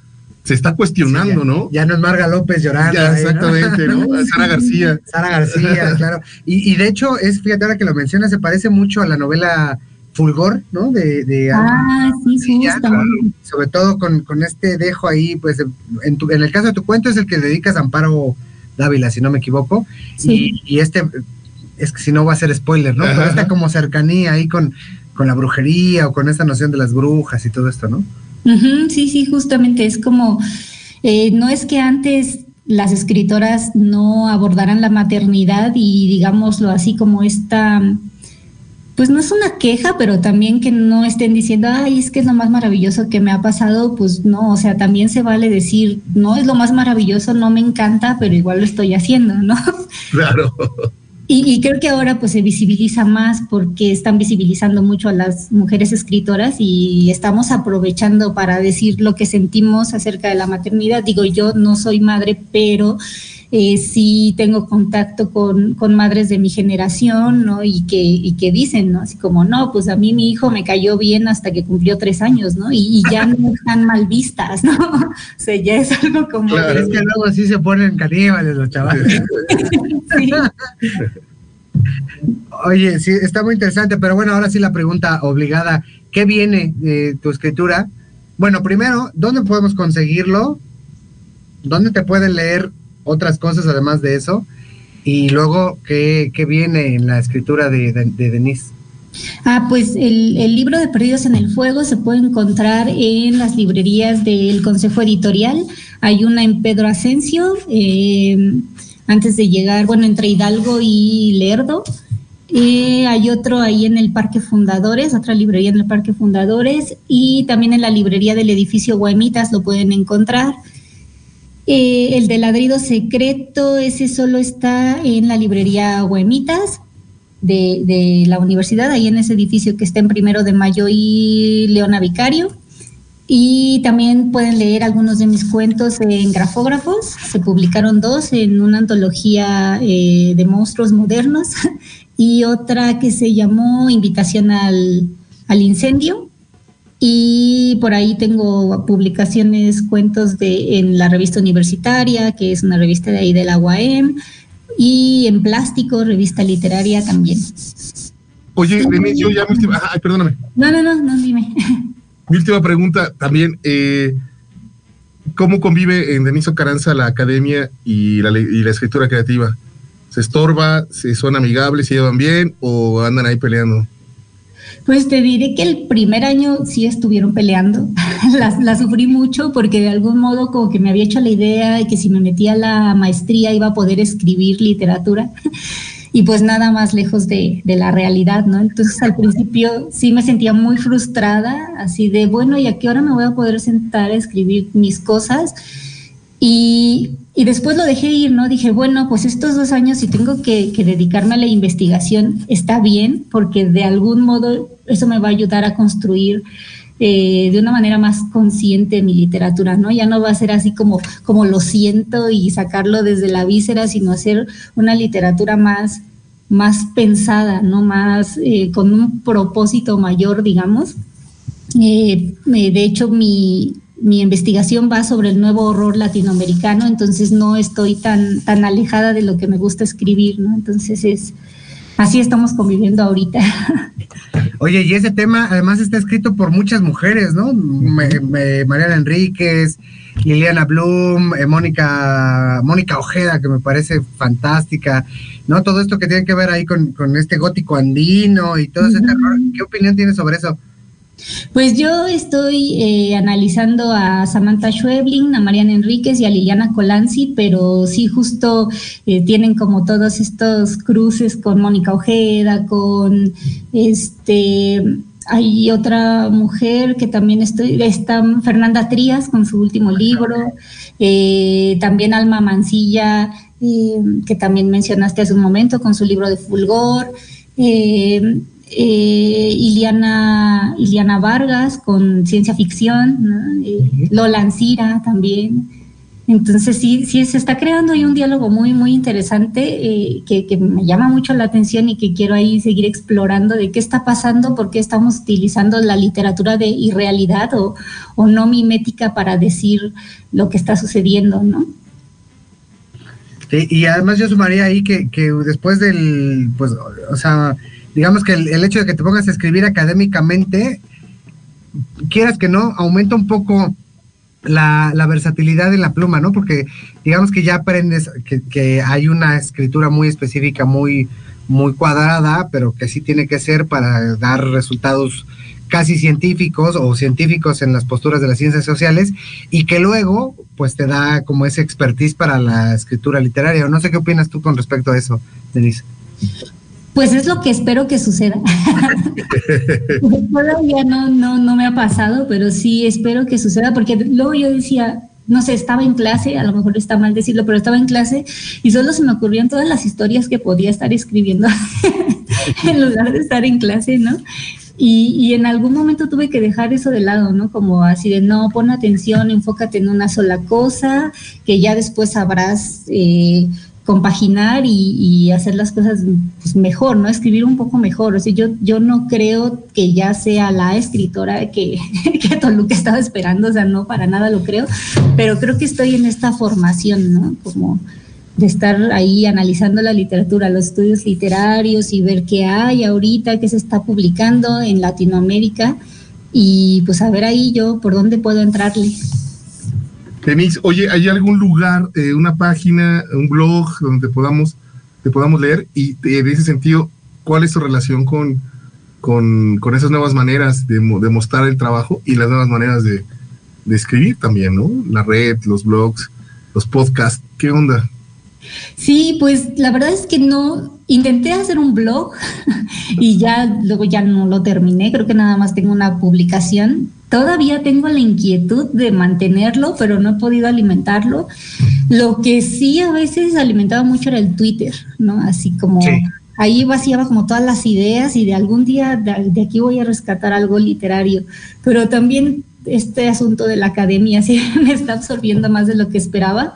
se está cuestionando, sí, ya, ¿no? Ya no es Marga López llorando. Ya, exactamente, ¿no? ¿no? Sara García. Sara García, claro. Y, y, de hecho, es, fíjate ahora que lo mencionas, se parece mucho a la novela Fulgor, ¿no? De, de ah, sí, sí, claro. Sobre todo con, con, este dejo ahí, pues, en, tu, en el caso de tu cuento es el que dedicas a Amparo Dávila, si no me equivoco. Sí. Y, y este es que si no va a ser spoiler, ¿no? Pero esta como cercanía ahí con, con la brujería o con esta noción de las brujas y todo esto, ¿no? Uh -huh, sí, sí, justamente es como, eh, no es que antes las escritoras no abordaran la maternidad y digámoslo así como esta, pues no es una queja, pero también que no estén diciendo, ay, es que es lo más maravilloso que me ha pasado, pues no, o sea, también se vale decir, no es lo más maravilloso, no me encanta, pero igual lo estoy haciendo, ¿no? Claro. Y, y, creo que ahora pues se visibiliza más porque están visibilizando mucho a las mujeres escritoras y estamos aprovechando para decir lo que sentimos acerca de la maternidad. Digo, yo no soy madre, pero eh, sí tengo contacto con, con, madres de mi generación, ¿no? Y que, y que dicen, ¿no? Así como, no, pues a mí mi hijo me cayó bien hasta que cumplió tres años, ¿no? Y, y ya no están mal vistas, ¿no? O sea, ya es algo como... Claro, es que luego así se ponen caníbales los chavales. sí. Oye, sí, está muy interesante, pero bueno, ahora sí la pregunta obligada, ¿qué viene de tu escritura? Bueno, primero, ¿dónde podemos conseguirlo? ¿Dónde te pueden leer otras cosas además de eso? Y luego, ¿qué, qué viene en la escritura de, de, de Denise? Ah, pues el, el, libro de Perdidos en el Fuego se puede encontrar en las librerías del Consejo Editorial. Hay una en Pedro Asensio, eh, antes de llegar, bueno, entre Hidalgo y Lerdo. Eh, hay otro ahí en el Parque Fundadores, otra librería en el Parque Fundadores y también en la librería del edificio Guaymitas lo pueden encontrar. Eh, el de ladrido secreto, ese solo está en la librería Guaymitas de, la universidad, ahí en ese edificio que está en Primero de Mayo y Leona Vicario. Y también pueden leer algunos de mis cuentos en grafógrafos. Se publicaron dos en una antología eh, de monstruos modernos y otra que se llamó Invitación al, Incendio. Y por ahí tengo publicaciones, cuentos de, en la revista universitaria, que es una revista de ahí de la UAM. y en plástico, revista literaria también. Oye, Denise, yo ya mi última, ay, perdóname. No, no, no, no, dime. Mi última pregunta también, eh, ¿cómo convive en Denise Caranza la academia y la, y la escritura creativa? ¿Se estorba? ¿Se son amigables? ¿Se llevan bien? ¿O andan ahí peleando? Pues te diré que el primer año sí estuvieron peleando. la, la sufrí mucho porque de algún modo como que me había hecho la idea de que si me metía a la maestría iba a poder escribir literatura. Y pues nada más lejos de, de la realidad, ¿no? Entonces al principio sí me sentía muy frustrada, así de, bueno, ¿y a qué hora me voy a poder sentar a escribir mis cosas? Y, y después lo dejé ir, ¿no? Dije, bueno, pues estos dos años si tengo que, dedicarme a la investigación, está bien, porque de algún modo eso me va a ayudar a construir eh, de una manera más consciente mi literatura, ¿no? Ya no va a ser así como, como lo siento y sacarlo desde la víscera, sino hacer una literatura más, más pensada, ¿no? Más eh, con un propósito mayor, digamos. Eh, de hecho, mi, mi investigación va sobre el nuevo horror latinoamericano, entonces no estoy tan, tan alejada de lo que me gusta escribir, ¿no? Entonces es así estamos conviviendo ahorita. Oye, y ese tema además está escrito por muchas mujeres, ¿no? Me- me- Mariana Enríquez, Liliana Bloom, eh, Mónica, Mónica Ojeda, que me parece fantástica, ¿no? Todo esto que tiene que ver ahí con, con este gótico andino y todo ese terror. ¿Qué opinión tienes sobre eso? Pues yo estoy eh, analizando a Samantha Schweblin, a Mariana Enríquez y a Liliana Colanzi, pero sí justo eh, tienen como todos estos cruces con Mónica Ojeda, con este hay otra mujer que también estoy, está Fernanda Trías con su último libro, eh, también Alma Mancilla, que también mencionaste hace un momento con su libro de Fulgor, eh, eh, Iliana, Iliana Vargas con ciencia ficción, ¿no? Eh, Lola Ancira también. Entonces sí, sí se está creando ahí un diálogo muy, muy interesante eh, que, que me llama mucho la atención y que quiero ahí seguir explorando de qué está pasando, por qué estamos utilizando la literatura de irrealidad o, o no mimética para decir lo que está sucediendo, ¿no? Sí, y además yo sumaría ahí que, que después del, pues, o sea, digamos que el, hecho de que te pongas a escribir académicamente, quieras que no, aumenta un poco la, la versatilidad de la pluma, ¿no? Porque digamos que ya aprendes que, que hay una escritura muy específica, muy, muy cuadrada, pero que sí tiene que ser para dar resultados casi científicos o científicos en las posturas de las ciencias sociales y que luego pues te da como ese expertise para la escritura literaria. No sé qué opinas tú con respecto a eso, Denise. Pues es lo que espero que suceda. Todavía no, no, no me ha pasado, pero sí espero que suceda, porque luego yo decía, no sé, estaba en clase, a lo mejor está mal decirlo, pero estaba en clase y solo se me ocurrían todas las historias que podía estar escribiendo en lugar de estar en clase, ¿no? Y, y, en algún momento tuve que dejar eso de lado, ¿no? Como así de, no, pon atención, enfócate en una sola cosa, que ya después sabrás eh, compaginar y, hacer las cosas pues, mejor, ¿no? Escribir un poco mejor. O sea, yo, yo no creo que ya sea la escritora que, que Toluca estaba esperando, o sea, no, para nada lo creo, pero creo que estoy en esta formación, ¿no? Como de estar ahí analizando la literatura, los estudios literarios y ver qué hay ahorita, qué se está publicando en Latinoamérica y pues a ver ahí yo por dónde puedo entrarle. Denise, oye, ¿hay algún lugar, eh, una página, un blog donde podamos, te podamos leer? Y en ese sentido, ¿cuál es tu relación con, con, con esas nuevas maneras de, de, mostrar el trabajo y las nuevas maneras de, de escribir también, ¿no? La red, los blogs, los podcasts, ¿qué onda? Sí, pues la verdad es que no, intenté hacer un blog y ya luego ya no lo terminé, creo que nada más tengo una publicación. Todavía tengo la inquietud de mantenerlo, pero no he podido alimentarlo. Lo que sí a veces alimentaba mucho era el Twitter, ¿no? Así como sí. ahí vaciaba como todas las ideas y de algún día de, de aquí voy a rescatar algo literario, pero también este asunto de la academia sí me está absorbiendo más de lo que esperaba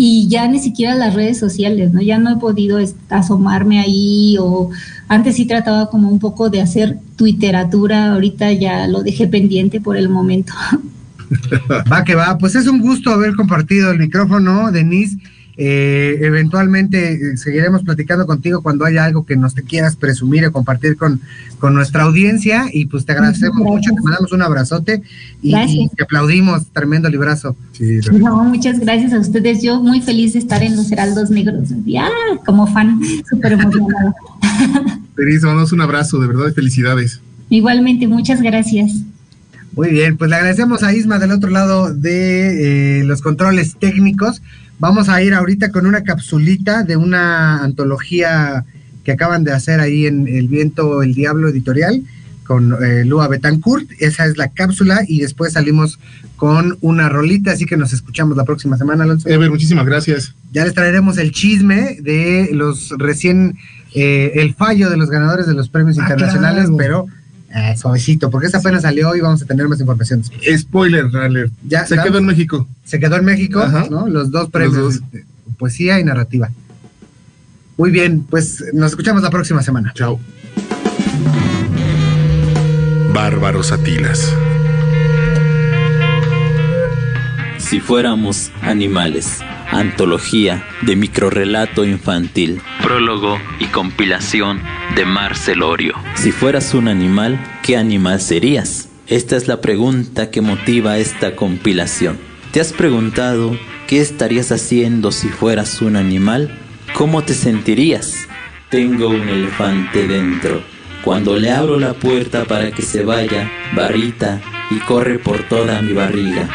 y ya ni siquiera las redes sociales, ¿no? Ya no he podido asomarme ahí o antes sí trataba como un poco de hacer twitteratura, ahorita ya lo dejé pendiente por el momento. Va que va, pues es un gusto haber compartido el micrófono, Denise. Eh, eventualmente eh, seguiremos platicando contigo cuando haya algo que nos te quieras presumir o compartir con, con nuestra audiencia. Y pues te agradecemos Gracias. mucho, te mandamos un abrazote y, y te aplaudimos. Tremendo librazo. Sí, No, muchas gracias a ustedes. Yo muy feliz de estar en los Heraldos Negros. Ya, como fan, súper emocionada. Denise, mandamos un abrazo, de verdad, felicidades. Igualmente, muchas gracias. Muy bien, pues le agradecemos a Isma del otro lado de eh, los controles técnicos. Vamos a ir ahorita con una capsulita de una antología que acaban de hacer ahí en El Viento, el Diablo Editorial con eh, Lua Betancourt. Esa es la cápsula y después salimos con una rolita, así que nos escuchamos la próxima semana, Alonso. Ever, muchísimas gracias. Ya les traeremos el chisme de los recién, eh, el fallo de los ganadores de los premios Ah, internacionales, claro. pero eh, suavecito, porque esa apenas salió y vamos a tener más información. Spoiler, alert. Ya, Se quedó en México. Se quedó en México, Ajá. ¿no? Los dos premios, Los dos. poesía y narrativa. Muy bien, pues nos escuchamos la próxima semana. Chao. Bárbaros Atilas. Si fuéramos animales. Antología de microrrelato infantil. Prólogo y compilación de Marcelorio. Si fueras un animal, ¿qué animal serías? Esta es la pregunta que motiva esta compilación. ¿Te has preguntado qué estarías haciendo si fueras un animal? ¿Cómo te sentirías? Tengo un elefante dentro. Cuando le abro la puerta para que se vaya, barrita y corre por toda mi barriga.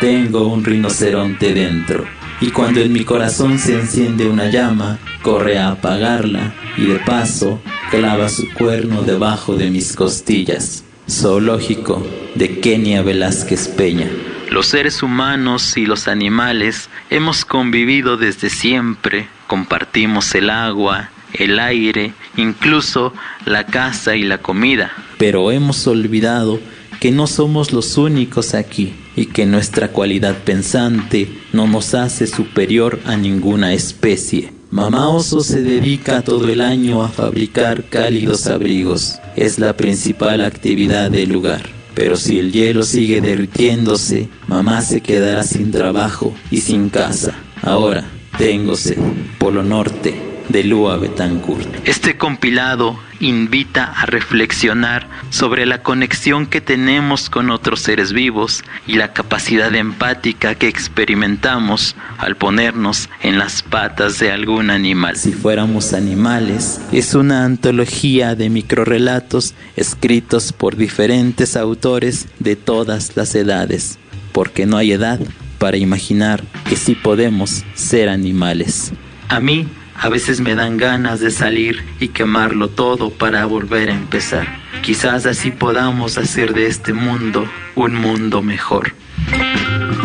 Tengo un rinoceronte dentro. Y cuando en mi corazón se enciende una llama, corre a apagarla y de paso clava su cuerno debajo de mis costillas. Zoológico de Kenia Velázquez Peña. Los seres humanos y los animales hemos convivido desde siempre, compartimos el agua, el aire, incluso la casa y la comida. Pero hemos olvidado que no somos los únicos aquí y que nuestra cualidad pensante no nos hace superior a ninguna especie. Mamá Oso se dedica todo el año a fabricar cálidos abrigos. Es la principal actividad del lugar. Pero si el hielo sigue derritiéndose, mamá se quedará sin trabajo y sin casa. Ahora, tengo sed. Polo Norte, de Lua Betancourt. Este compilado invita a reflexionar sobre la conexión que tenemos con otros seres vivos y la capacidad empática que experimentamos al ponernos en las patas de algún animal. Si fuéramos animales, es una antología de microrrelatos escritos por diferentes autores de todas las edades, porque no hay edad para imaginar que sí podemos ser animales. A mí a veces me dan ganas de salir y quemarlo todo para volver a empezar. Quizás así podamos hacer de este mundo un mundo mejor.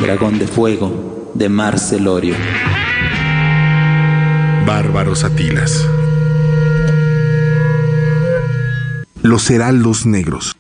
Dragón de Fuego de Marcelorio. Bárbaros Atilas. Los Heraldos Negros.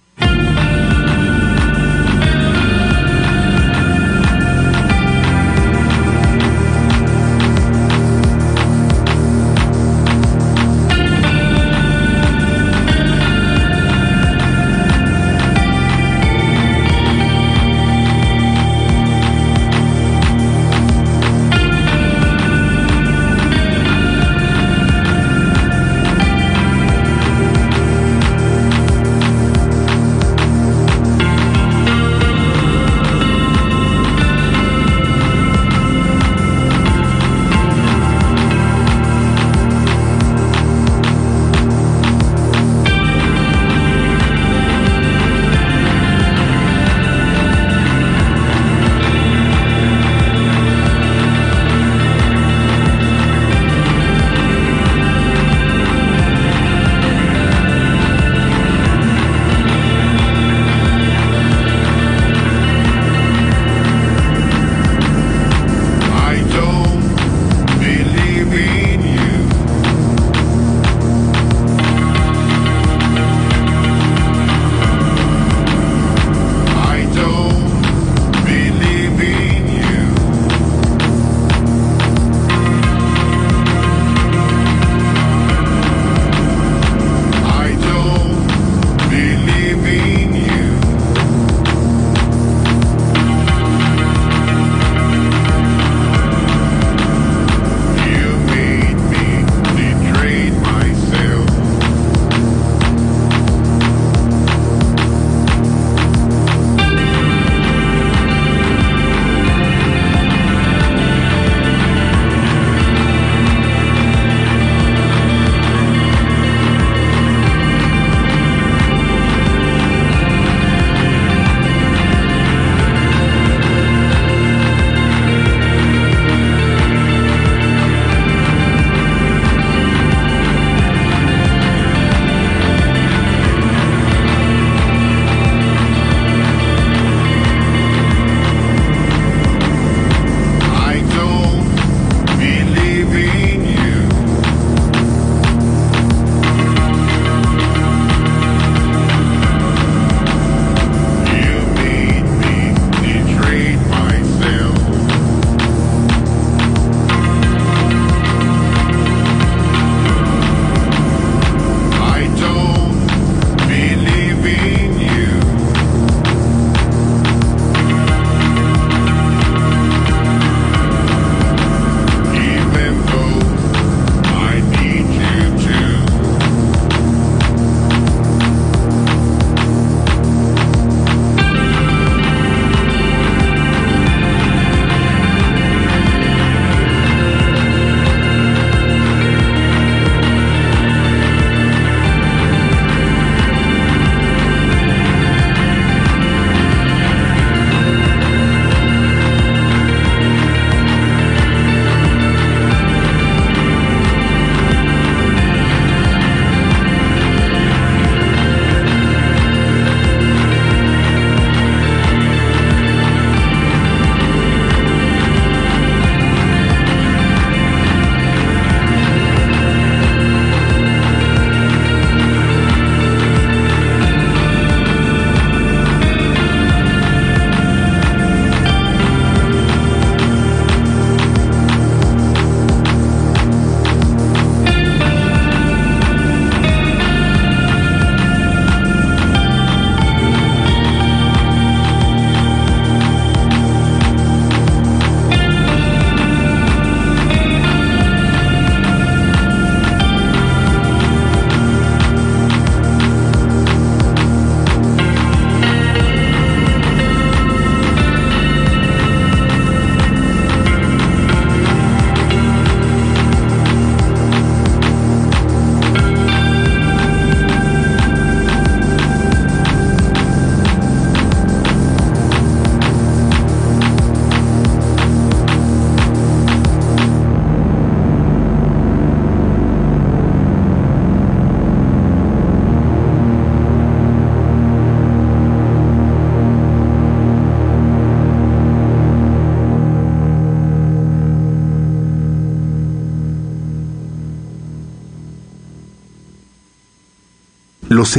Los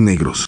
negros.